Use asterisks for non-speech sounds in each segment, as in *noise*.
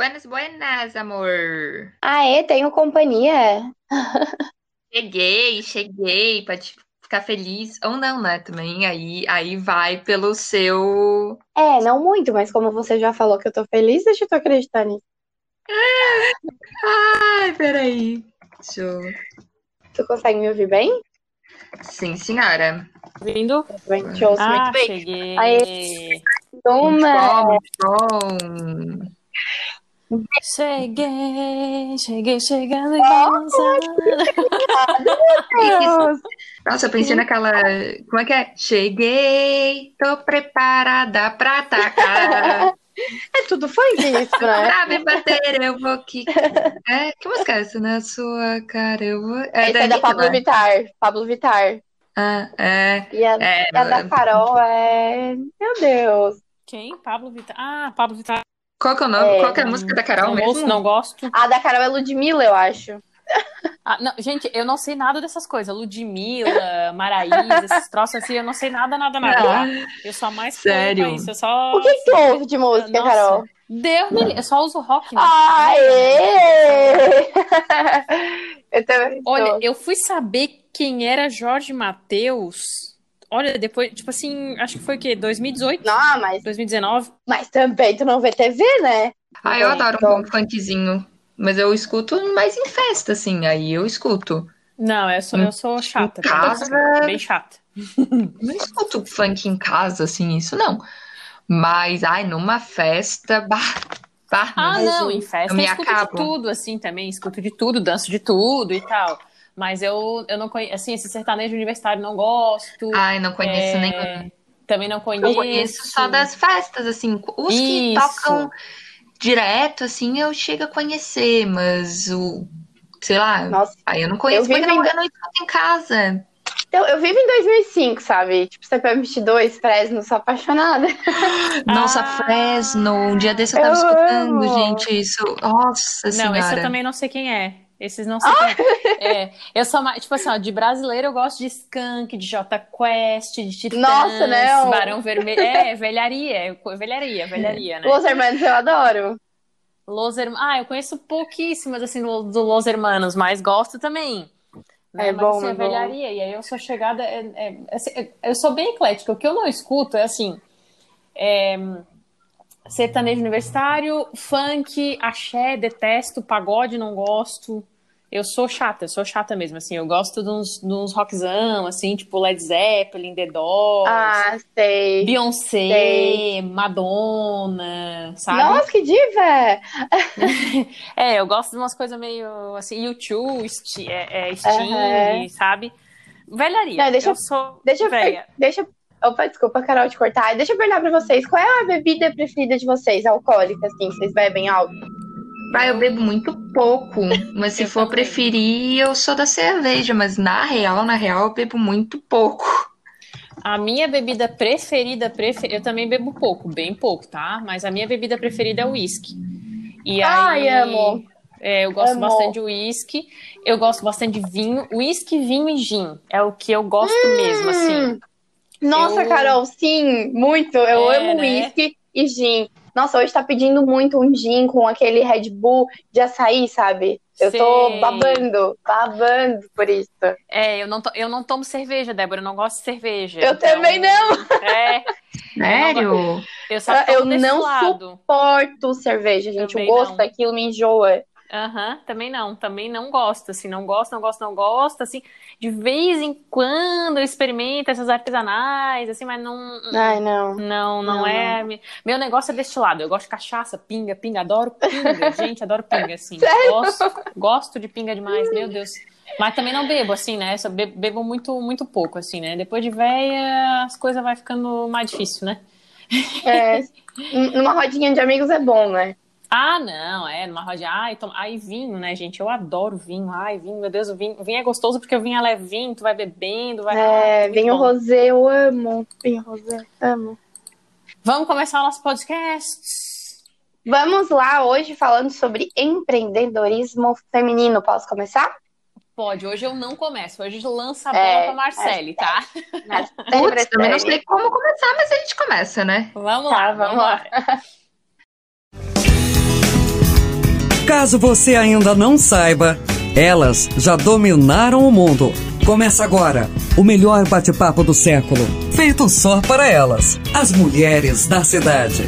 Buenas, buenas, amor. Aê, tenho companhia. Cheguei, cheguei te ficar feliz. Ou não, né? Também aí, aí vai pelo seu. É, não muito, mas como você já falou que eu tô feliz, deixa eu tô acreditar nisso. *laughs* Ai, peraí. Deixa eu... Tu consegue me ouvir bem? Sim, senhora. Vindo? Bem, te ouço Ah, muito bem. cheguei. Aê. Muito Toma! bom, muito bom. Cheguei, cheguei, chegando e balançando. Deus. Nossa, eu pensei naquela. Como é que é? Cheguei, tô preparada pra atacar. *laughs* É tudo funk isso, né? Pra me bater, eu vou que. É, que música é essa? Na sua cara, eu vou. É Esse é da Anitta, Pablo né? Vittar. Pablo Vittar. Ah, é. E a, É, e a da Carol é. Meu Deus. Quem? Pablo Vittar. Ah, Pablo Vittar. Qual que é o nome? É, Qual que é a música da Carol não mesmo? ouço, não gosto. A da Carol é Ludmilla, eu acho. Ah, não, gente, eu não sei nada dessas coisas. Ludmilla, *laughs* Maraísa, esses troços assim, eu não sei nada, nada, nada. tá? Eu sou a mais fã Sério? isso. Eu só. O que que tu ouve de música, Nossa, Carol? Deus me. Eu só uso rock, né? Aê! *laughs* Eu também Olha, eu fui saber quem era Jorge Mateus. Olha, depois, tipo assim, acho que foi o quê? 2018? Não, mas, 2019? mas também tu não vê TV, né? Ah, eu Também, adoro um então. bom funkzinho. Mas eu escuto mais em festa, assim. Aí eu escuto. Não, eu sou, eu sou chata. Em casa- Bem chata. *laughs* Não escuto funk em casa, assim, isso não. Mas, ai, numa festa. Bah, bah, Ah, não, em festa eu me eu escuto acabo. de tudo, assim, também. Escuto de tudo, danço de tudo e tal. Mas eu, eu não conheço, assim, esse sertanejo universitário não gosto. Ai, não conheço É, nenhum. Também não conheço. Eu conheço só das festas, assim. Os que Isso. tocam direto, assim, eu chego a conhecer, mas o. Sei lá. Nossa, Aí eu não conheço Eu porque vivo não, em- eu não escuto em casa. eu, eu vivo em 2005, sabe? Tipo, CPM22, Fresno, sou apaixonada. *laughs* Nossa, Ah. Fresno. Um dia desse eu tava Eu escutando, amo. gente, isso. Nossa Não, senhora. esse eu também não sei quem é. Esses não sei quem é. Eu sou mais, tipo assim, ó, de brasileiro eu gosto de Skank, de Jota Quest, de Titãs, Nossa, não. Barão Vermelho. É, velharia, velharia, velharia, né? Los Hermanos eu adoro. Los Hermanos. Ah, eu conheço pouquíssimas, assim, do, Los Hermanos, mas gosto também. Né? É mas, bom, assim, é é bom. velharia. E aí eu sou chegada. é- é- assim, eu sou bem eclética. O que eu não escuto é assim. é, sertanejo universitário, funk, axé, detesto, pagode, não gosto. Eu sou chata, eu sou chata mesmo, assim, eu gosto de uns, de uns rockzão, assim, tipo Led Zeppelin, The Doors, Ah, sei. Beyoncé, sei. Madonna, sabe? Nossa, que diva! *laughs* É, eu gosto de umas coisas meio assim, YouTube, Sti- é, é, Sting, Aham. sabe? Velharia. Não, deixa eu sou Deixa velha. deixa eu- Opa, desculpa, Carol, te cortar. Deixa eu perguntar pra vocês, qual é a bebida preferida de vocês, alcoólica, assim, vocês bebem algo? Ah, eu bebo muito pouco, mas se for preferir, eu sou da cerveja, mas na real, na real, eu bebo muito pouco. A minha bebida preferida, prefer... eu também bebo pouco, bem pouco, tá? Mas a minha bebida preferida é o uísque. E Ai, aí, amo. é, eu gosto Amo. bastante de uísque. Eu gosto bastante de vinho. Uísque, vinho e gin. É o que eu gosto mesmo, assim. Nossa, Eu- Carol, sim, muito. Eu É, amo né? whisky e gin. Nossa, hoje tá pedindo muito um gin com aquele Red Bull de açaí, sabe? Eu tô Sei. babando, babando por isso. É, eu não, to- eu não tomo cerveja, Débora. Eu não gosto de cerveja. Eu Então, também não. É, *laughs* Sério? eu só Eu tomo desse não lado. Porto cerveja, gente. Também o gosto não. daquilo me enjoa. Aham, também não, também não gosto, assim, não gosto, não gosto, não gosto, assim, de vez em quando eu experimento essas artesanais, assim, mas não, Ai, não. não, não, Não, é, meu negócio é destilado, eu gosto de cachaça, pinga, pinga, adoro pinga, *laughs* gente, adoro pinga, assim, gosto, gosto de pinga demais, meu Deus, mas também não bebo, assim, né, só be- bebo muito, muito pouco, assim, né, depois de véia, as coisas vai ficando mais difícil, né. É, *laughs* numa rodinha de amigos é bom, né? Ah, não, é, numa rodinha. Ai, toma... Ai, vinho, né, gente? Eu adoro vinho. Ai, vinho, meu Deus, o vinho, o vinho é gostoso porque o vinho é levinho, tu vai bebendo, vai. É, Muito vinho bom. rosé, eu amo. Vinho rosé, amo. Vamos começar o nosso podcast. Vamos lá hoje falando sobre empreendedorismo feminino. Posso começar? Pode, hoje eu não começo. Hoje lança a É, bola pra Marcele, tá? Mas *laughs* Putz, também não sei como começar, mas a gente começa, né? Vamos Tá, lá, vamos vamos lá. lá. *laughs* Caso você ainda não saiba, elas já dominaram o mundo. Começa agora o melhor bate-papo do século, feito só para elas, as mulheres da cidade.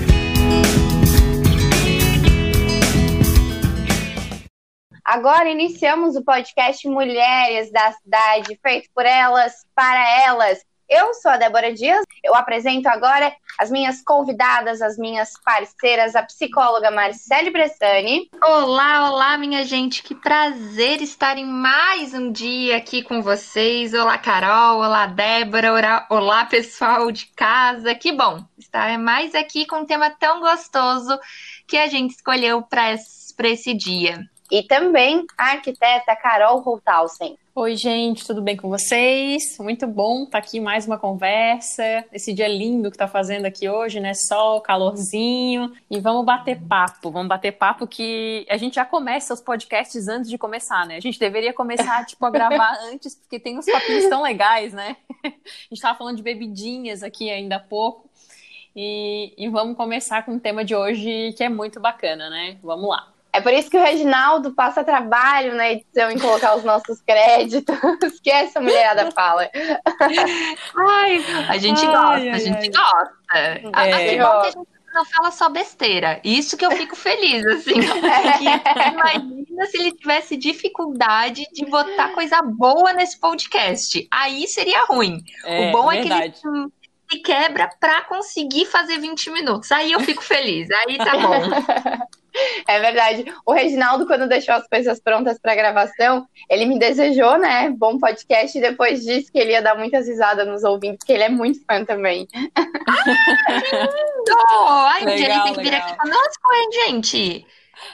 Agora iniciamos o podcast Mulheres da Cidade, feito por elas, para elas. Eu sou a Débora Dias, eu apresento agora as minhas convidadas, as minhas parceiras, a psicóloga Marcele Bressani. Olá, olá, minha gente, que prazer estar em mais um dia aqui com vocês. Olá, Carol, olá, Débora, olá, pessoal de casa. Que bom estar mais aqui com um tema tão gostoso que a gente escolheu para esse dia. E também a arquiteta Carol Holthausen. Oi, gente, tudo bem com vocês? Muito bom estar tá aqui mais uma conversa. Esse dia lindo que tá fazendo aqui hoje, né? Sol, calorzinho. E vamos bater papo. Vamos bater papo que a gente já começa os podcasts antes de começar, né? A gente deveria começar, *laughs* tipo, a gravar antes, porque tem uns papinhos tão legais, né? *laughs* A gente tava falando de bebidinhas aqui ainda há pouco. E, e vamos começar com o tema de hoje que é muito bacana, né? Vamos lá. É por isso que o Reginaldo passa trabalho na edição em colocar os nossos créditos. *laughs* que essa mulherada fala. Ai, a gente ai, gosta, ai, a gente ai. gosta. É. Assim, bom que a gente não fala só besteira. Isso que eu fico feliz, assim. imagina se ele tivesse dificuldade de botar coisa boa nesse podcast. Aí seria ruim. É, o bom verdade. é que ele se quebra para conseguir fazer 20 minutos. Aí eu fico feliz. Aí tá bom. *laughs* É verdade. O Reginaldo, quando deixou as coisas prontas para gravação, ele me desejou, né? Bom podcast, e depois disse que ele ia dar muitas risadas nos ouvintes, porque ele é muito fã também. *laughs* Ah, que lindo! Ai, legal, ele tem que vir aqui conosco, hein, gente?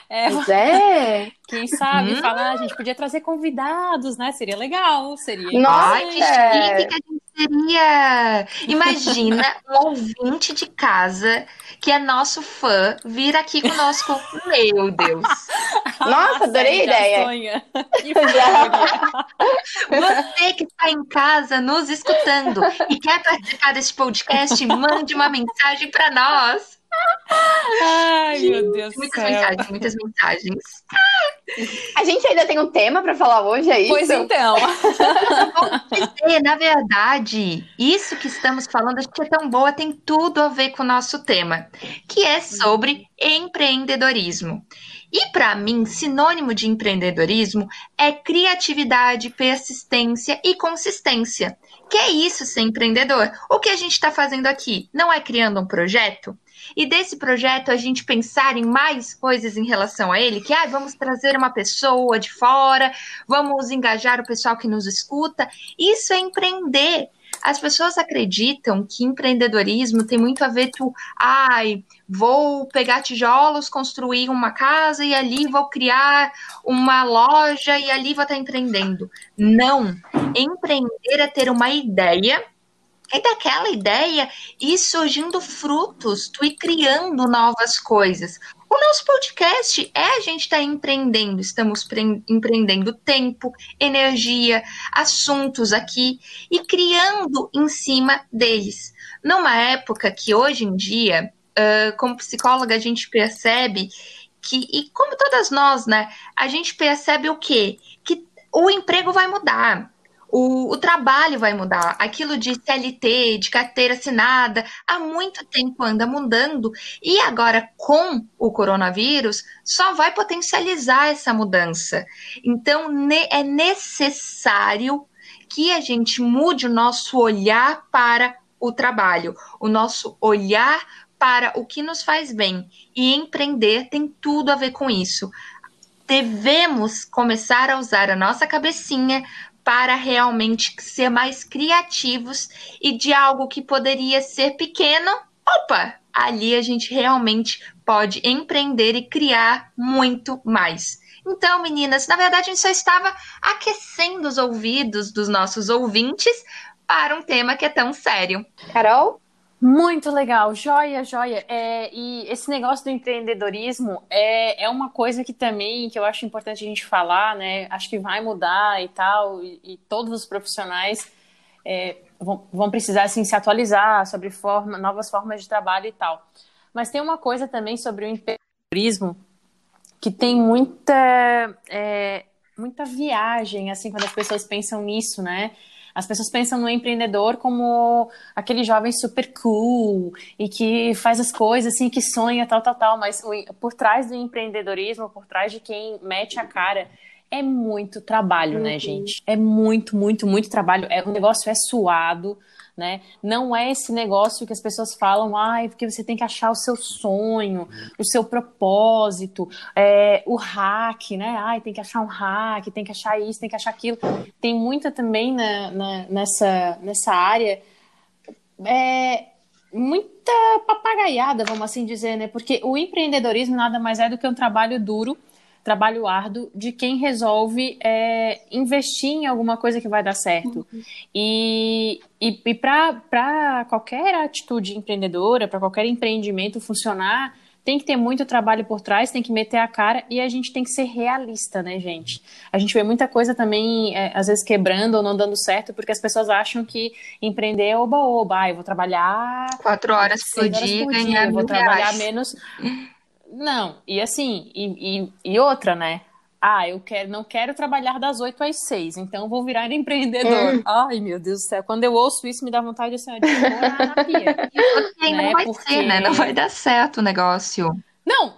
É, pois é. Quem sabe hum. falar, a gente podia trazer convidados, né? Seria legal, seria. Nossa, Ai, que chique que a gente seria. Imagina *laughs* um ouvinte de casa que é nosso fã vir aqui conosco. Meu Deus. *laughs* Nossa, adorei a ideia. *laughs* Você que está em casa nos escutando e quer participar desse podcast, mande uma mensagem para nós. Ai, meu Deus Muitas céu. mensagens, muitas mensagens. A gente ainda tem um tema para falar hoje, é isso? Pois então. dizer, *laughs* na verdade, isso que estamos falando, acho que é tão boa, tem tudo a ver com o nosso tema, que é sobre empreendedorismo. E para mim, sinônimo de empreendedorismo é criatividade, persistência e consistência. Que é isso ser empreendedor? O que a gente está fazendo aqui? Não é criando um projeto? E desse projeto a gente pensar em mais coisas em relação a ele, que ah, vamos trazer uma pessoa de fora, vamos engajar o pessoal que nos escuta. Isso é empreender. As pessoas acreditam que empreendedorismo tem muito a ver com, ai, vou pegar tijolos, construir uma casa e ali vou criar uma loja e ali vou estar empreendendo. Não. Empreender é ter uma ideia é daquela ideia ir surgindo frutos, tu ir criando novas coisas. O nosso podcast é a gente estar tá empreendendo, estamos empreendendo tempo, energia, assuntos aqui e criando em cima deles. Numa época que hoje em dia, uh, como psicóloga, a gente percebe que, e como todas nós, né, a gente percebe o quê? Que o emprego vai mudar o, o, trabalho vai mudar. Aquilo de CLT, de carteira assinada, há muito tempo anda mudando. E agora, com o coronavírus, só vai potencializar essa mudança. Então, ne é necessário que a gente mude o nosso olhar para o trabalho, o nosso olhar para o que nos faz bem. E empreender tem tudo a ver com isso devemos começar a usar a nossa cabecinha para realmente ser mais criativos e de algo que poderia ser pequeno, opa, ali a gente realmente pode empreender e criar muito mais. Então, meninas, na verdade a gente só estava aquecendo os ouvidos dos nossos ouvintes para um tema que é tão sério. Carol? Muito legal, joia, joia. É, e esse negócio do empreendedorismo é, é uma coisa que também que eu acho importante a gente falar, né? Acho que vai mudar e tal, e, e todos os profissionais é, vão, vão, precisar assim, se atualizar sobre forma, novas formas de trabalho e tal. Mas tem uma coisa também sobre o empreendedorismo que tem muita, é, muita viagem, assim, quando as pessoas pensam nisso, né? As pessoas pensam no empreendedor como aquele jovem super cool e que faz as coisas assim, que sonha, tal, tal, tal. Mas por trás do empreendedorismo, por trás de quem mete a cara, é muito trabalho, né, uhum. gente? É muito, muito, muito trabalho. É, o negócio é suado né? Não é esse negócio que as pessoas falam, ai, ah, porque você tem que achar o seu sonho, o seu propósito, é, o hack, né? Ai, tem que achar um hack, tem que achar isso, tem que achar aquilo. Tem muita também na, na nessa, nessa área. É, muita papagaiada, vamos assim dizer, né? Porque o empreendedorismo nada mais é do que um trabalho duro trabalho árduo de quem resolve é, investir em alguma coisa que vai dar certo. Uhum. E, e, e para qualquer atitude empreendedora, para qualquer empreendimento funcionar, tem que ter muito trabalho por trás, tem que meter a cara e a gente tem que ser realista, né, gente? A gente vê muita coisa também, é, às vezes, quebrando ou não dando certo, porque as pessoas acham que empreender é oba-oba. Ah, eu vou trabalhar. Quatro horas por dia, ganhar Eu vou trabalhar menos. *laughs* Não, e assim, e, e, e, outra, né? Ah, eu quero, não quero trabalhar das 8 às 6, então vou virar *laughs* empreendedor. Hum. Ai, meu Deus do céu. Quando eu ouço isso, me dá vontade assim, de *laughs* morar na pia. Né? não vai Porque... ser, né? Não vai dar certo o negócio. Não,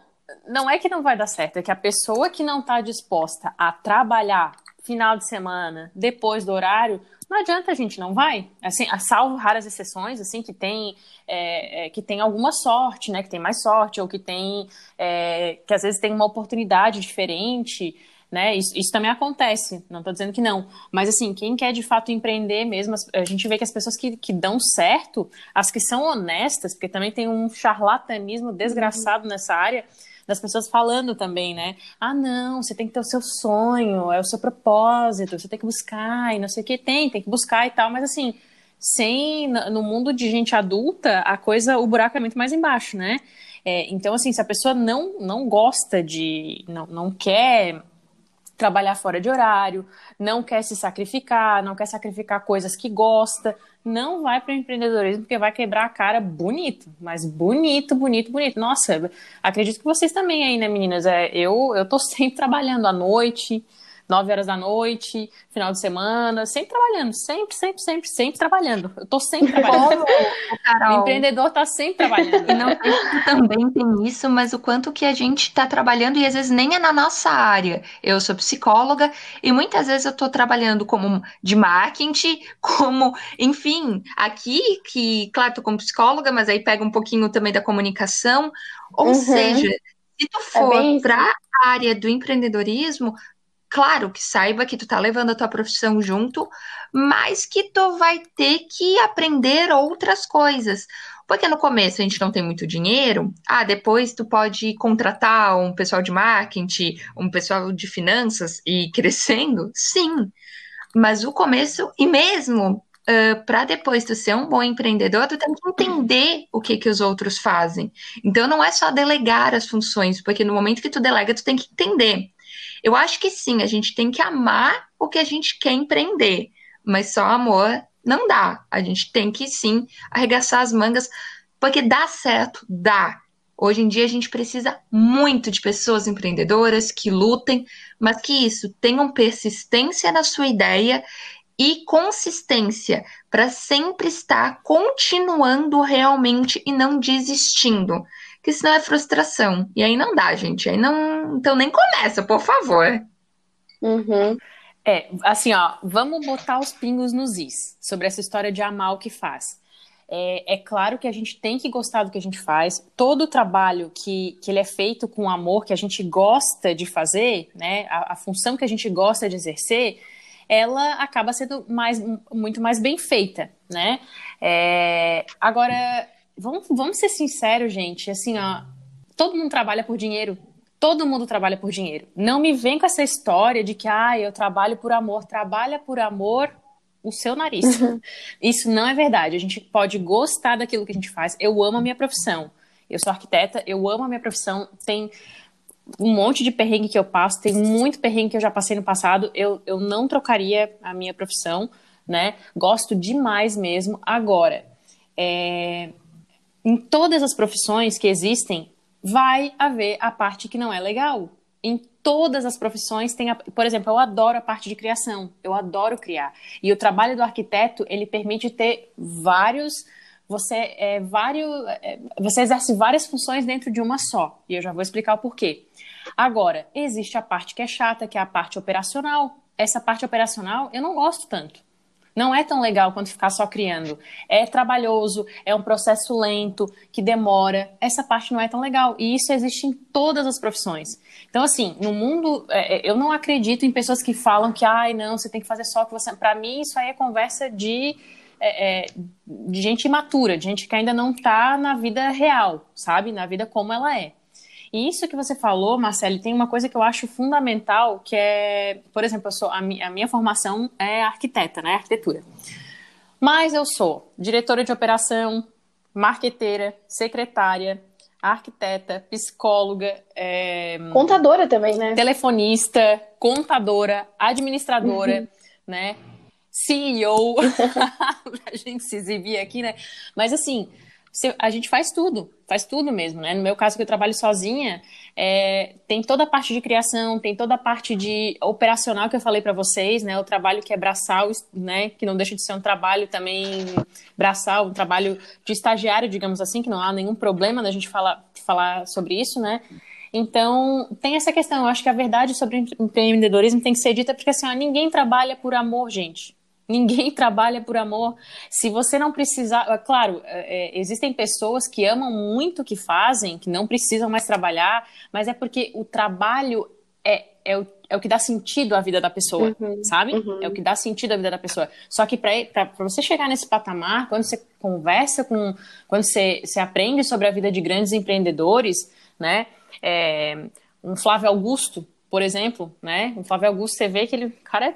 não é que não vai dar certo, é que a pessoa que não está disposta a trabalhar final de semana, depois do horário, não adianta a gente não vai, assim, salvo raras exceções, assim, que tem, é, é, que tem alguma sorte, né, que tem mais sorte, ou que tem, é, que às vezes tem uma oportunidade diferente, né, isso, isso também acontece, não estou dizendo que não, mas assim, quem quer de fato empreender mesmo, a gente vê que as pessoas que, que dão certo, as que são honestas, porque também tem um charlatanismo desgraçado uhum. nessa área, das pessoas falando também, né? Ah, não, você tem que ter o seu sonho, é o seu propósito, você tem que buscar e não sei o que tem, tem que buscar e tal, mas assim, sem no mundo de gente adulta, a coisa, o buraco é muito mais embaixo, né? É, então, assim, se a pessoa não, não gosta de, não, não quer trabalhar fora de horário, não quer se sacrificar, não quer sacrificar coisas que gosta, não vai para o empreendedorismo porque vai quebrar a cara bonito, mas bonito, bonito, bonito. Nossa, acredito que vocês também aí, né, meninas? É, eu eu tô *laughs* sempre trabalhando à noite, 9 horas da noite, final de semana, sempre trabalhando, sempre, sempre, sempre, sempre trabalhando. Eu tô sempre trabalhando. Carol, o empreendedor tá sempre trabalhando. E não também tem isso, mas o quanto que a gente tá trabalhando e às vezes nem é na nossa área. Eu sou psicóloga e muitas vezes eu tô trabalhando como de marketing, como, enfim, aqui que, claro, tô como psicóloga, mas aí pega um pouquinho também da comunicação. Ou uhum. seja, se tu é for é para a área do empreendedorismo, claro que saiba que tu tá levando a tua profissão junto, mas que tu vai ter que aprender outras coisas. Porque no começo a gente não tem muito dinheiro, ah, depois tu pode contratar um pessoal de marketing, um pessoal de finanças e ir crescendo, sim. Mas o começo, e mesmo Uh, para depois tu ser um bom empreendedor, tu tem que entender o que que os outros fazem. Então não é só delegar as funções, porque no momento que tu delega, tu tem que entender. Eu acho que sim, a gente tem que amar o que a gente quer empreender, mas só amor não dá. A gente tem que sim arregaçar as mangas, porque dá certo, dá. Hoje em dia a gente precisa muito de pessoas empreendedoras que lutem, mas que isso tenham persistência na sua ideia e consistência para sempre estar continuando realmente e não desistindo que senão é frustração. E aí não dá, gente. Aí não. Então nem começa, por favor. Uhum. É, assim, ó, vamos botar os pingos nos is sobre essa história de amar o que faz. É, é, claro que a gente tem que gostar do que a gente faz. Todo o trabalho que, que ele é feito com amor, que a gente gosta de fazer, né, a, a função que a gente gosta de exercer, ela acaba sendo mais, muito mais bem feita, né? É, agora, vamos, vamos ser sinceros, gente. Assim, ó, todo mundo trabalha por dinheiro. Todo mundo trabalha por dinheiro. Não me vem com essa história de que, ah, eu trabalho por amor. Trabalha por amor o seu nariz. Uhum. Isso não é verdade. A gente pode gostar daquilo que a gente faz. Eu amo a minha profissão. Eu sou arquiteta, eu amo a minha profissão. Tem um monte de perrengue que eu passo, tem muito perrengue que eu já passei no passado. Eu, eu não trocaria a minha profissão, né? Gosto demais mesmo. Agora, é, em todas as profissões que existem, vai haver a parte que não é legal. em todas as profissões tem, a, por exemplo, eu adoro a parte de criação, eu adoro criar. E o trabalho do arquiteto, ele permite ter vários você é, vários, é, você exerce várias funções dentro de uma só. E eu já vou explicar o porquê. Agora, existe a parte que é chata, que é a parte operacional. Essa parte operacional eu não gosto tanto. Não é tão legal quanto ficar só criando. É trabalhoso, é um processo lento, que demora. Essa parte não é tão legal. E isso existe em todas as profissões. Então, assim, no mundo, é, é eu não acredito em pessoas que falam que, ai, não, você tem que fazer só o que você. Para mim, isso aí é conversa de, é, é, de gente imatura, de gente que ainda não está na vida real, sabe? Na vida como ela é. E isso que você falou, Marcelo, tem uma coisa que eu acho fundamental, que é, por exemplo, eu sou, a, mi, a minha formação é arquiteta, né? Arquitetura. Mas eu sou diretora de operação, marqueteira, secretária, arquiteta, psicóloga, é, contadora também, né? Telefonista, contadora, administradora, uhum. né? CEO, *laughs* a gente se exibir aqui, né? Mas assim, a gente faz tudo, faz tudo mesmo, né? No meu caso, que eu trabalho sozinha, é, tem toda a parte de criação, tem toda a parte de operacional que eu falei para vocês, né? O trabalho que é braçal, né? Que não deixa de ser um trabalho também braçal, um trabalho de estagiário, digamos assim, que não há nenhum problema da gente falar, falar sobre isso, né? Então, tem essa questão. Eu acho que a verdade sobre empreendedorismo tem que ser dita porque, assim, ó, ninguém trabalha por amor, gente. Ninguém *laughs* trabalha por amor. Se você não precisar. É claro, é, é, existem pessoas que amam muito o que fazem, que não precisam mais trabalhar, mas é porque o trabalho é, é, o, é o que dá sentido à vida da pessoa, uhum, sabe? Uhum. É o que dá sentido à vida da pessoa. Só que para você chegar nesse patamar, quando você conversa com. Quando você, você aprende sobre a vida de grandes empreendedores, né? É, um Flávio Augusto, por exemplo, né? Um Flávio Augusto, você vê que ele, cara, é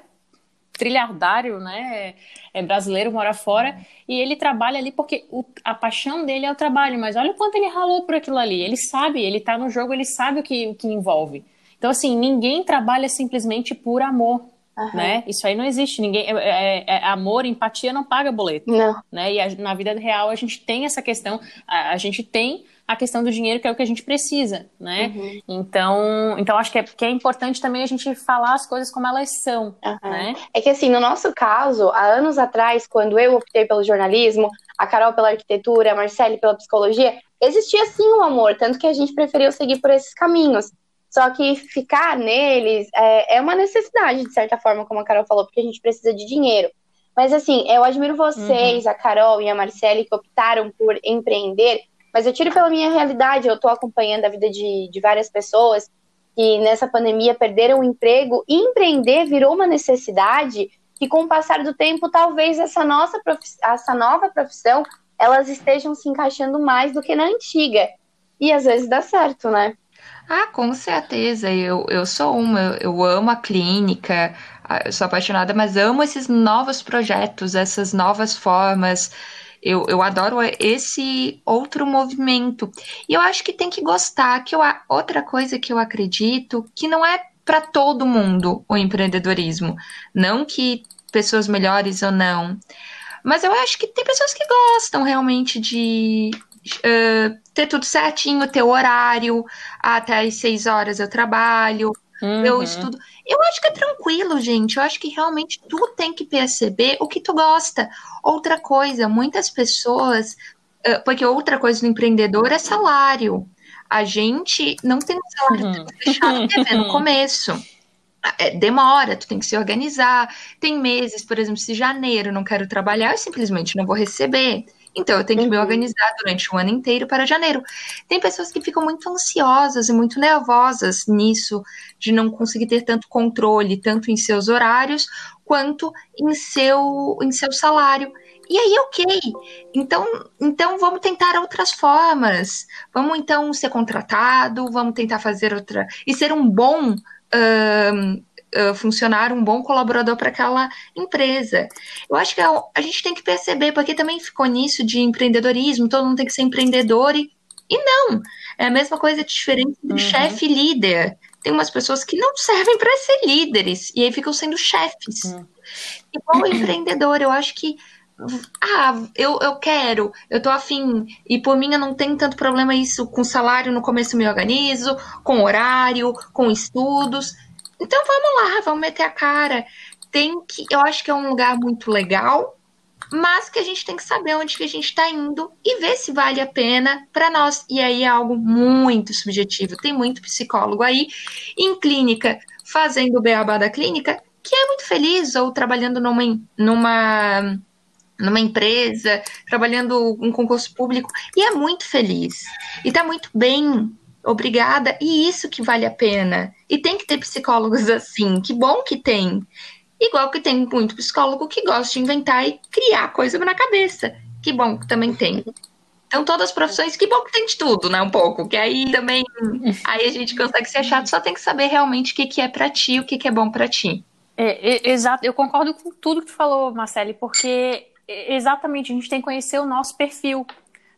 trilhardário, né? É brasileiro, mora fora, e ele trabalha ali porque o, a paixão dele é o trabalho, mas olha o quanto ele ralou por aquilo ali. Ele sabe, ele tá no jogo, ele sabe o que, o que envolve. Então, assim, ninguém trabalha simplesmente por amor. Uhum. Né? Isso aí não existe. Ninguém é, é, é, amor, empatia não paga boleto. Não. Né? E a, na vida real a gente tem essa questão. A, a gente tem a questão do dinheiro, que é o que a gente precisa, né? Uhum. Então, então acho que é, que é importante também a gente falar as coisas como elas são, uhum. né? É que assim, no nosso caso, há anos atrás, quando eu optei pelo jornalismo, a Carol pela arquitetura, a Marcele pela psicologia, existia sim o um amor, tanto que a gente preferiu seguir por esses caminhos. Só que ficar neles é, é uma necessidade, de certa forma, como a Carol falou, porque a gente precisa de dinheiro. Mas assim, eu admiro vocês, uhum. a Carol e a Marcele, que optaram por empreender, mas eu tiro pela minha realidade, eu estou acompanhando a vida de, de várias pessoas que nessa pandemia perderam o emprego e empreender virou uma necessidade que com o passar do tempo talvez essa nossa essa nova profissão elas estejam se encaixando mais do que na antiga e às vezes dá certo, né? Ah, com certeza. Eu, eu sou uma, eu, amo a clínica, eu sou apaixonada, mas amo esses novos projetos, essas novas formas eu, eu adoro esse outro movimento. E eu acho que tem que gostar. Que eu, outra coisa que eu acredito que não é para todo mundo o empreendedorismo. Não que pessoas melhores ou não. Mas eu acho que tem pessoas que gostam realmente de uh, ter tudo certinho, ter o horário, até às seis horas eu trabalho, uhum. eu estudo. Eu acho que é tranquilo, gente. Eu acho que realmente tu tem que perceber o que tu gosta. Outra coisa, muitas pessoas. Porque outra coisa do empreendedor é salário. A gente não tem um salário uhum. fechado no *laughs* começo. É, demora, tu tem que se organizar. Tem meses, por exemplo, se janeiro não quero trabalhar, eu simplesmente não vou receber. Então, eu tenho que me uhum. organizar durante o ano inteiro para janeiro. Tem pessoas que ficam muito ansiosas e muito nervosas nisso, de não conseguir ter tanto controle, tanto em seus horários, quanto em seu, em seu salário. E aí, ok. Então, então vamos tentar outras formas. Vamos então ser contratado, vamos tentar fazer outra. E ser um bom uh, funcionário, um bom colaborador para aquela empresa. Eu acho que a, a, gente tem que perceber, porque também ficou nisso de empreendedorismo, todo mundo tem que ser empreendedor e, e não. É a mesma coisa diferente do uhum. chefe líder. Tem umas pessoas que não servem para ser líderes e aí ficam sendo chefes. Uhum. Igual *clears throat* o empreendedor, eu acho que ah, eu, eu quero, eu tô afim, e por mim eu não tenho tanto problema isso com salário, no começo eu me organizo, com horário, com estudos. Então vamos lá, vamos meter a cara. Tem que, eu acho que é um lugar muito legal, mas que a gente tem que saber onde que a gente está indo e ver se vale a pena para nós. E aí é algo muito subjetivo. Tem muito psicólogo aí em clínica fazendo o beabá da clínica que é muito feliz ou trabalhando numa, numa numa empresa, trabalhando em concurso público, e é muito feliz. E tá muito bem, obrigada, e isso que vale a pena. E tem que ter psicólogos assim, que bom que tem. Igual que tem muito psicólogo que gosta de inventar e criar coisa na cabeça. Que bom que também tem. Então, todas as profissões, que bom que tem de tudo, né? Um pouco. Que aí também aí a gente consegue ser achado, só tem que saber realmente o que, que é para ti, o que, que é bom para ti. É, é, exato, eu concordo com tudo que tu falou, Marcele, porque exatamente, a gente tem que conhecer o nosso perfil,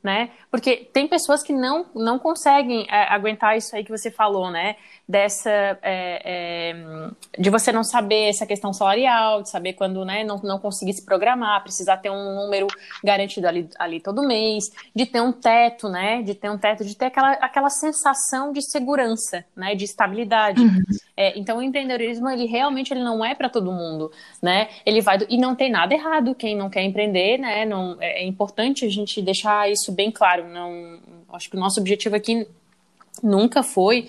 né? Porque tem pessoas que não, não conseguem é, aguentar isso aí que você falou, né? Dessa é, é, de você não saber essa questão salarial, de saber quando né, não, não conseguir se programar, precisar ter um número garantido ali, ali todo mês, de ter um teto, né? De ter um teto, de ter aquela, aquela sensação de segurança, né? De estabilidade. Uhum. É, então o empreendedorismo ele realmente ele não é para todo mundo, né? Ele vai do, e não tem nada errado quem não quer empreender, né? Não é, é importante a gente deixar isso bem claro não, acho que o nosso objetivo aqui nunca foi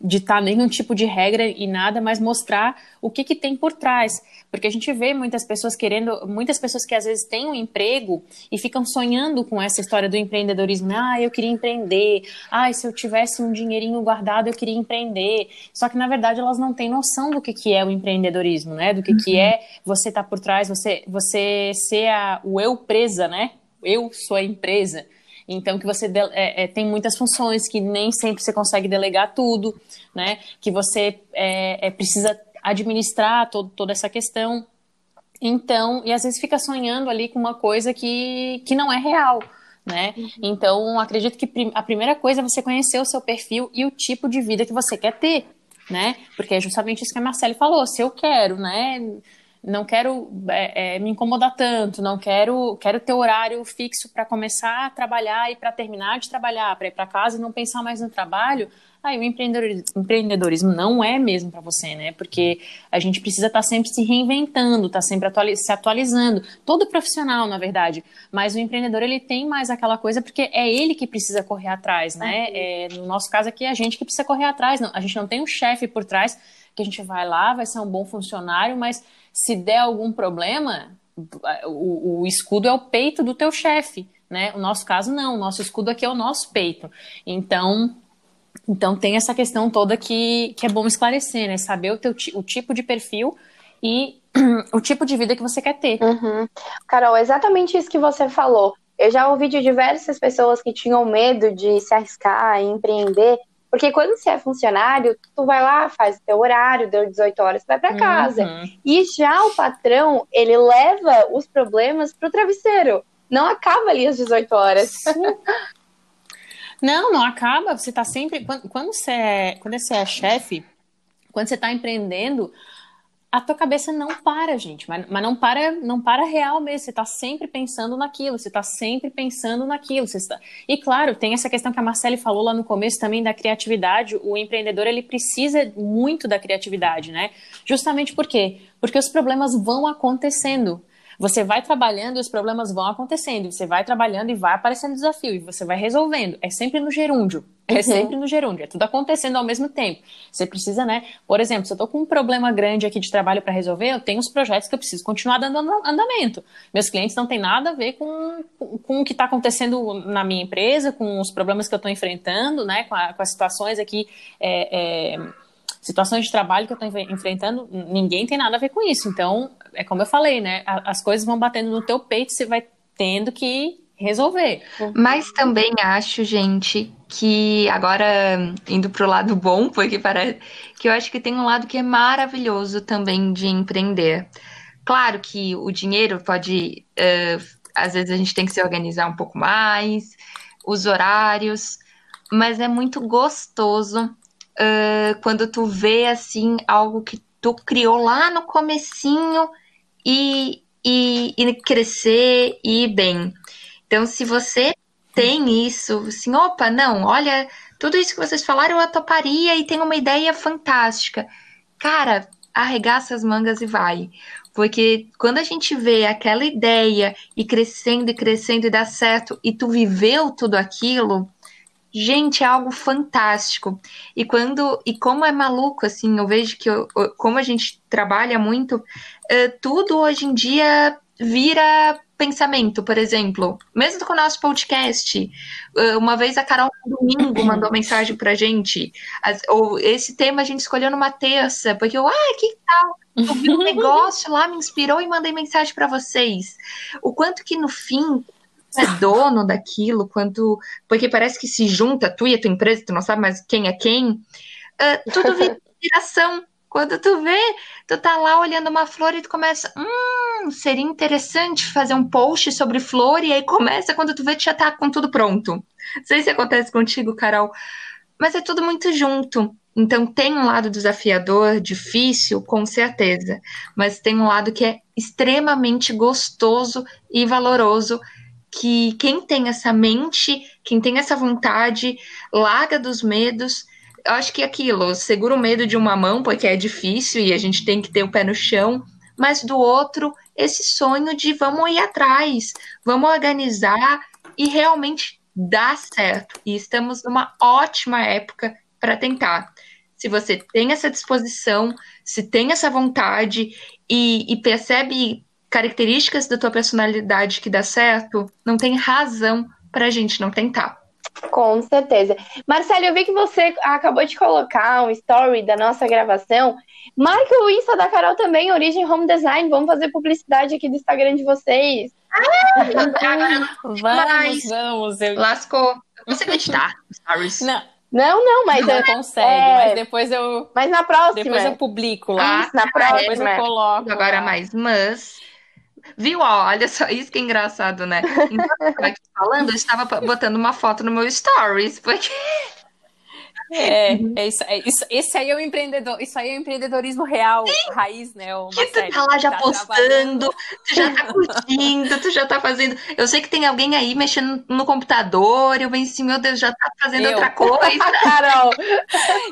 ditar nenhum tipo de regra e nada, mas mostrar o que, que tem por trás. Porque a gente vê muitas pessoas querendo, muitas pessoas que às vezes têm um emprego e ficam sonhando com essa história do empreendedorismo. Ah, eu queria empreender. Ah, se eu tivesse um dinheirinho guardado, eu queria empreender. Só que na verdade elas não têm noção do que, que é o empreendedorismo, né? Do que, uhum. que é você estar tá por trás, você, você ser a, o eu presa, né? Eu sou a empresa. Então, que você é, é, tem muitas funções que nem sempre você consegue delegar tudo, né? Que você é, é, precisa administrar todo, toda essa questão. Então, e às vezes fica sonhando ali com uma coisa que, que não é real. Né? Uhum. Então, acredito que a primeira coisa é você conhecer o seu perfil e o tipo de vida que você quer ter, né? Porque é justamente isso que a Marcele falou. Se eu quero, né? Não quero é, é, me incomodar tanto, não quero quero ter horário fixo para começar a trabalhar e para terminar de trabalhar, para ir para casa e não pensar mais no trabalho. Aí o empreendedorismo, empreendedorismo não é mesmo para você, né? Porque a gente precisa estar tá sempre se reinventando, estar tá sempre atualiz se atualizando. Todo profissional, na verdade. Mas o empreendedor, ele tem mais aquela coisa porque é ele que precisa correr atrás, né? É, no nosso caso aqui, é a gente que precisa correr atrás. Não, a gente não tem um chefe por trás que a gente vai lá, vai ser um bom funcionário, mas se der algum problema, o, o escudo é o peito do teu chefe, né? O nosso caso não, o nosso escudo aqui é o nosso peito. Então, então tem essa questão toda que, que é bom esclarecer, né? Saber o, teu, o tipo de perfil e *clears throat* o tipo de vida que você quer ter. Uhum. Carol, exatamente isso que você falou. Eu já ouvi de diversas pessoas que tinham medo de se arriscar e empreender porque quando você é funcionário, tu vai lá, faz o teu horário, deu 18 horas, vai para casa. Uhum. E já o patrão, ele leva os problemas pro travesseiro. Não acaba ali às 18 horas. *laughs* Não, não acaba. Você tá sempre. Quando, você é, quando você é chefe, quando você está empreendendo, a tua cabeça não para, gente, mas, mas não para, não para real mesmo. Você está sempre pensando naquilo, você está sempre pensando naquilo. Está... E claro, tem essa questão que a Marcele falou lá no começo também da criatividade. O empreendedor ele precisa muito da criatividade, né? Justamente por quê? Porque os problemas vão acontecendo. Você vai trabalhando e os problemas vão acontecendo. Você vai trabalhando e vai aparecendo desafio e você vai resolvendo. É sempre no gerúndio. É uhum. sempre no gerúndio, é tudo acontecendo ao mesmo tempo. Você precisa, né? Por exemplo, se eu tô com um problema grande aqui de trabalho para resolver, eu tenho os projetos que eu preciso continuar dando andamento. Meus clientes não têm nada a ver com, com, com o que está acontecendo na minha empresa, com os problemas que eu estou enfrentando, né? Com, a, com, as situações aqui. É, é, situações de trabalho que eu estou enfrentando, ninguém tem nada a ver com isso. Então, é como eu falei, né? As coisas vão batendo no teu peito, você vai tendo que resolver. Mas também acho, gente, que agora indo pro lado bom, porque parece que eu acho que tem um lado que é maravilhoso também de empreender. Claro que o dinheiro pode, uh, às vezes a gente tem que se organizar um pouco mais, os horários, mas é muito gostoso uh, quando tu vê assim algo que tu criou lá no comecinho e e, e crescer e ir bem. Então, se você tem isso, assim, opa, não, olha, tudo isso que vocês falaram eu toparia e tenho uma ideia fantástica. Cara, arregaça as mangas e vai. Porque quando a gente vê aquela ideia e crescendo e crescendo e dá certo e tu viveu tudo aquilo, gente, é algo fantástico. E quando e como é maluco assim, eu vejo que eu, como a gente trabalha muito, uh, tudo hoje em dia vira pensamento, por exemplo, mesmo com o nosso podcast. Uma vez a Carol no domingo mandou mensagem pra gente. As, ou esse tema a gente escolheu numa terça, porque eu, ah, que tal? Eu vi um *laughs* negócio lá, me inspirou e mandei mensagem para vocês. O quanto que no fim é dono daquilo, quanto. Porque parece que se junta tu e a tua empresa, tu não sabe mais quem é quem. Uh, tudo vira *laughs* inspiração. Quando tu vê, tu tá lá olhando uma flor e tu começa, hum, seria interessante fazer um post sobre flor, e aí começa, quando tu vê, tu já tá com tudo pronto. Não sei se acontece contigo, Carol, mas é tudo muito junto. Então tem um lado desafiador, difícil, com certeza, mas tem um lado que é extremamente gostoso e valoroso, que quem tem essa mente, quem tem essa vontade, larga dos medos eu acho que aquilo, segura o medo de uma mão, porque é difícil e a gente tem que ter o pé no chão, mas do outro, esse sonho de vamos ir atrás, vamos organizar e realmente dar certo. E estamos numa ótima época para tentar. Se você tem essa disposição, se tem essa vontade e, e percebe características da tua personalidade que dá certo, não tem razão para a gente não tentar. Com certeza. Marcelo, eu vi que você acabou de colocar um story da nossa gravação. Marca o Insta da Carol também, Origem Home Design. Vamos fazer publicidade aqui do Instagram de vocês. Ah, vamos, Mas... vamos. Eu... Lascou. Você acreditar, stories. Não. Não, não, mas não eu, consegue, é... mas depois eu. Mas na próxima. Depois eu publico lá. Ah, na próxima. Depois eu coloco. Agora lá. mais, mas Viu? Ó, olha só, *laughs* isso que é engraçado, né? Aqui falando, eu estava botando uma foto no meu stories, porque é, é isso, é isso, esse aí é o empreendedor, isso aí é o empreendedorismo real, Sim. raiz, né? Uma que tu tá lá já tá postando, tu já tá curtindo, tu já tá fazendo. Eu sei que tem alguém aí mexendo no computador, eu venci, assim, meu Deus, já tá fazendo eu. outra coisa. *laughs* Carol!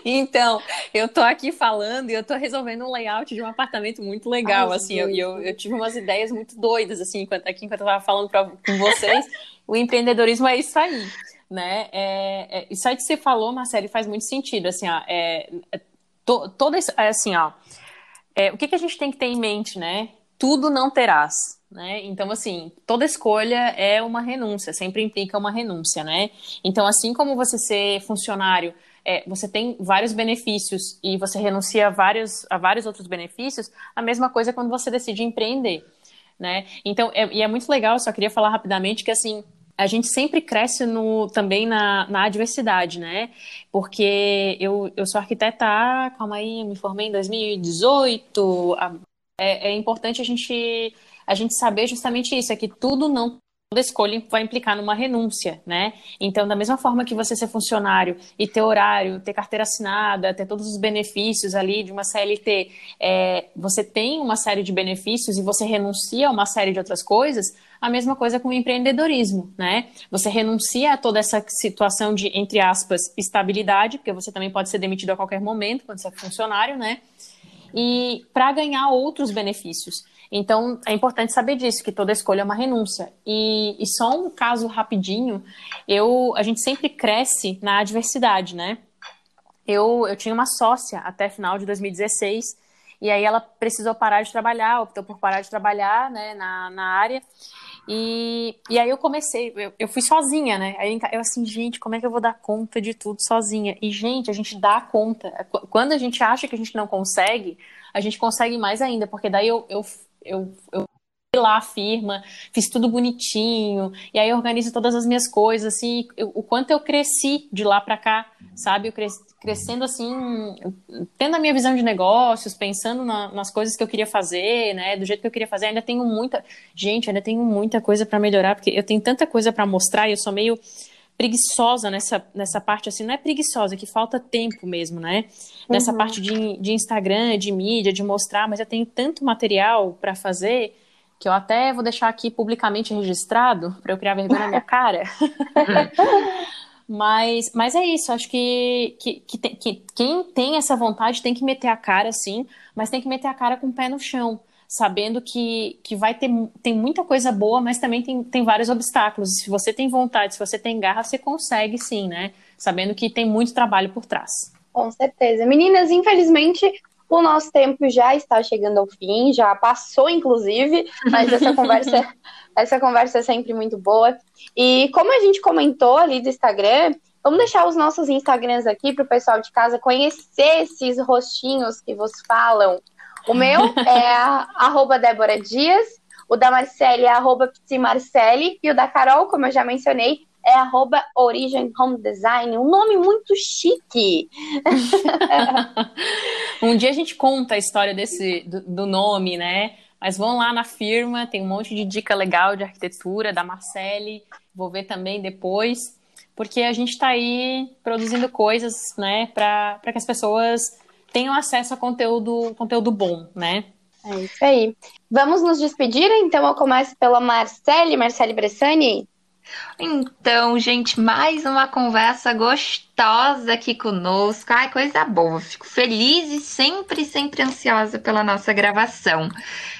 então, eu tô aqui falando e eu tô resolvendo um layout de um apartamento muito legal, Ai, assim, eu, eu, eu, tive umas ideias muito doidas, assim, enquanto, aqui enquanto eu tava falando pra, com vocês. o empreendedorismo é isso aí né? É, é, isso aí que você falou, Marcelo, faz muito sentido, assim, ó, é, é to, toda é, assim, ó, é, o que, que a gente tem que ter em mente, né? Tudo não terás, né? Então, assim, toda escolha é uma renúncia, sempre implica uma renúncia, né? Então, assim como você ser funcionário, é, você tem vários benefícios e você renuncia a vários, a vários outros benefícios, a mesma coisa quando você decide empreender, né? Então, é, e é muito legal, só queria falar rapidamente que, assim, a gente sempre cresce no, também na, na adversidade, né? Porque eu, eu sou arquiteta, calma aí, me formei em 2018. É, é importante a gente, a gente saber justamente isso, é que tudo não toda escolha vai implicar numa renúncia, né? Então, da mesma forma que você ser funcionário e ter horário, ter carteira assinada, ter todos os benefícios ali de uma CLT, é, você tem uma série de benefícios e você renuncia a uma série de outras coisas, a mesma coisa com o empreendedorismo, né? Você renuncia a toda essa situação de, entre aspas, estabilidade, porque você também pode ser demitido a qualquer momento quando você é funcionário, né? E para ganhar outros benefícios. Então, é importante saber disso, que toda escolha é uma renúncia. E, e só um caso rapidinho, eu, a gente sempre cresce na adversidade, né? Eu, eu tinha uma sócia até final de 2016, e aí ela precisou parar de trabalhar, optou por parar de trabalhar né, na, na área. E, e aí eu comecei, eu, eu fui sozinha, né? Aí eu assim, gente, como é que eu vou dar conta de tudo sozinha? E, gente, a gente dá conta. Quando a gente acha que a gente não consegue, a gente consegue mais ainda, porque daí eu, eu eu, eu lá a firma, fiz tudo bonitinho, e aí organizo todas as minhas coisas, assim, eu, o quanto eu cresci de lá para cá, sabe? Eu cres, crescendo assim, tendo a minha visão de negócios, pensando na, nas coisas que eu queria fazer, né? Do jeito que eu queria fazer, ainda tenho muita. Gente, ainda tenho muita coisa para melhorar, porque eu tenho tanta coisa para mostrar e eu sou meio preguiçosa nessa, nessa parte, assim, não é preguiçosa, é que falta tempo mesmo, né? Nessa uhum. parte de, de Instagram, de mídia, de mostrar, mas eu tenho tanto material para fazer que eu até vou deixar aqui publicamente registrado para eu criar vergonha na minha *laughs* cara. mas, mas é isso, acho que, que, que, tem, que, quem tem essa vontade tem que meter a cara, sim, mas tem que meter a cara com o pé no chão, sabendo que, que vai ter tem muita coisa boa, mas também tem, tem vários obstáculos. Se você tem vontade, se você tem garra, você consegue sim, né? Sabendo que tem muito trabalho por trás. Com certeza. Meninas, infelizmente, o nosso tempo já está chegando ao fim, já passou, inclusive, mas essa *laughs* conversa, essa conversa é sempre muito boa. E como a gente comentou ali do Instagram, vamos deixar os nossos Instagrams aqui para o pessoal de casa conhecer esses rostinhos que vos falam. O meu *laughs* é arroba Débora Dias, o da Marcele é arroba Marcele, e o da Carol, como eu já mencionei, é arroba Origin Home Design, um nome muito chique. *laughs* um dia a gente conta a história desse do, do, nome, né? Mas vão lá na firma, tem um monte de dica legal de arquitetura da Marcele, vou ver também depois, porque a gente está aí produzindo coisas, né, para que as pessoas tenham acesso a conteúdo, conteúdo bom, né? É isso aí. Vamos nos despedir? Então eu começo pela Marcele, Marcele Bressani. Então, gente, mais uma conversa gostosa aqui conosco. Ai, coisa boa. Fico feliz e sempre, sempre ansiosa pela nossa gravação.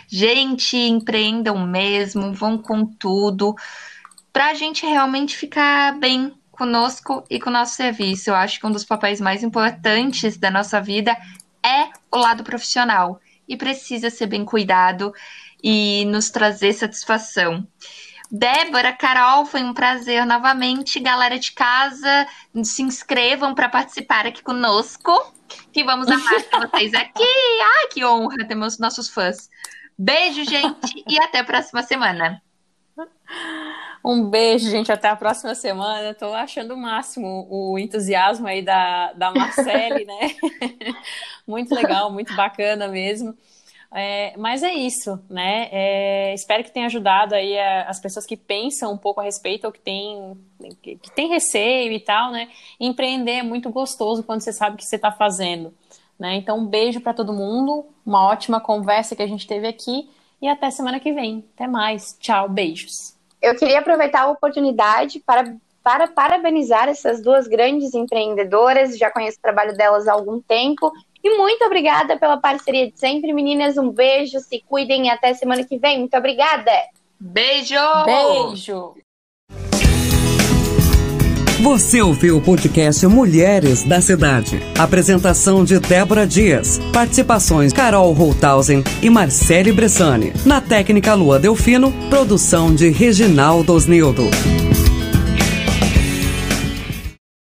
Gente, empreendam mesmo, vão com tudo, para a gente realmente ficar bem conosco e com o nosso serviço. Eu acho que um dos papéis mais importantes da nossa vida é o lado profissional e precisa ser bem cuidado e nos trazer satisfação. Débora, Carol, foi um prazer novamente. Galera de casa, se inscrevam para participar aqui conosco, que vamos amar *laughs* vocês aqui. Ai, que honra ter meus nossos fãs. Beijo, gente, e até a próxima semana. Um beijo, gente. Até a próxima semana. Estou achando o máximo o entusiasmo aí da, da Marcele, né? *laughs* muito legal, muito bacana mesmo. É, mas é isso, né? É, espero que tenha ajudado aí a, as pessoas que pensam um pouco a respeito ou que tem, que, que tem receio e tal, né? Empreender é muito gostoso quando você sabe o que você está fazendo, né? Então, um beijo para todo mundo, uma ótima conversa que a gente teve aqui e até semana que vem. Até mais. Tchau, beijos. Eu queria aproveitar a oportunidade para, para parabenizar essas duas grandes empreendedoras. Já conheço o trabalho delas há algum tempo e muito obrigada pela parceria de sempre, meninas. Um beijo, se cuidem e até semana que vem. Muito obrigada. Beijo! Beijo! Você ouviu o podcast Mulheres da Cidade. Apresentação de Débora Dias. Participações Carol Holthausen e Marcele Bressani. Na técnica Lua Delfino, produção de Reginaldo Osnildo.